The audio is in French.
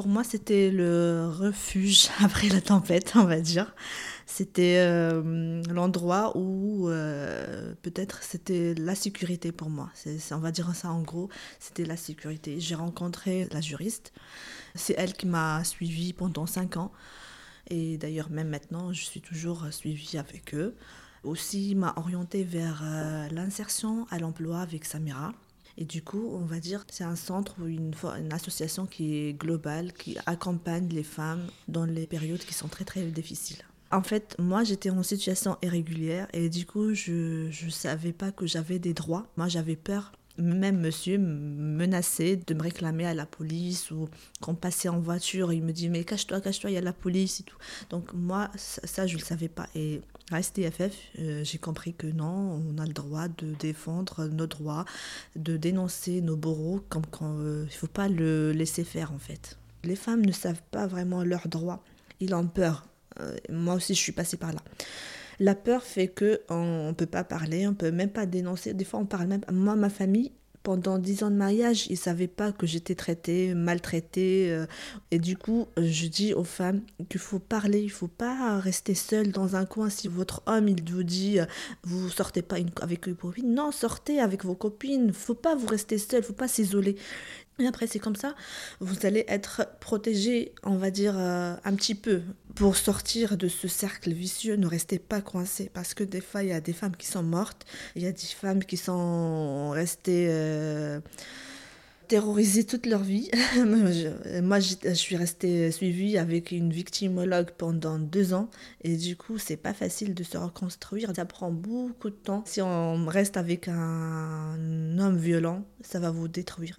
Pour moi, c'était le refuge après la tempête, on va dire. C'était euh, l'endroit où euh, peut-être c'était la sécurité pour moi. on va dire ça en gros, c'était la sécurité. J'ai rencontré la juriste. C'est elle qui m'a suivie pendant cinq ans. Et d'ailleurs, même maintenant, je suis toujours suivie avec eux. Aussi, m'a orientée vers euh, l'insertion à l'emploi avec Samira. Et du coup, on va dire, c'est un centre ou une, une, association qui est globale, qui accompagne les femmes dans les périodes qui sont très très difficiles. En fait, moi, j'étais en situation irrégulière et du coup, je ne savais pas que j'avais des droits. Moi, j'avais peur. Même monsieur menaçait de me réclamer à la police ou quand on passait en voiture, il me dit mais cache-toi, cache-toi, il y a la police et tout. Donc moi, ça, je ne le savais pas. Et à STFF, euh, j'ai compris que non, on a le droit de défendre nos droits, de dénoncer nos bourreaux, comme quand euh, il ne faut pas le laisser faire en fait. Les femmes ne savent pas vraiment leurs droits. Ils ont peur. Euh, moi aussi, je suis passée par là. La peur fait que on, ne peut pas parler, on peut même pas dénoncer. Des fois, on parle même. Moi, ma famille, pendant dix ans de mariage, ils savaient pas que j'étais traitée, maltraitée. Euh, et du coup, je dis aux femmes qu'il faut parler, il faut pas rester seule dans un coin. Si votre homme, il vous dit, euh, vous sortez pas avec une copine, non, sortez avec vos copines. Faut pas vous rester seule, faut pas s'isoler. Et après, c'est comme ça, vous allez être protégé, on va dire, euh, un petit peu. Pour sortir de ce cercle vicieux, ne restez pas coincé. Parce que des fois, il y a des femmes qui sont mortes, il y a des femmes qui sont restées euh, terrorisées toute leur vie. Moi, je, suis restée suivie avec une victimologue pendant deux ans. Et du coup, c'est pas facile de se reconstruire. Ça prend beaucoup de temps. Si on reste avec un homme violent, ça va vous détruire.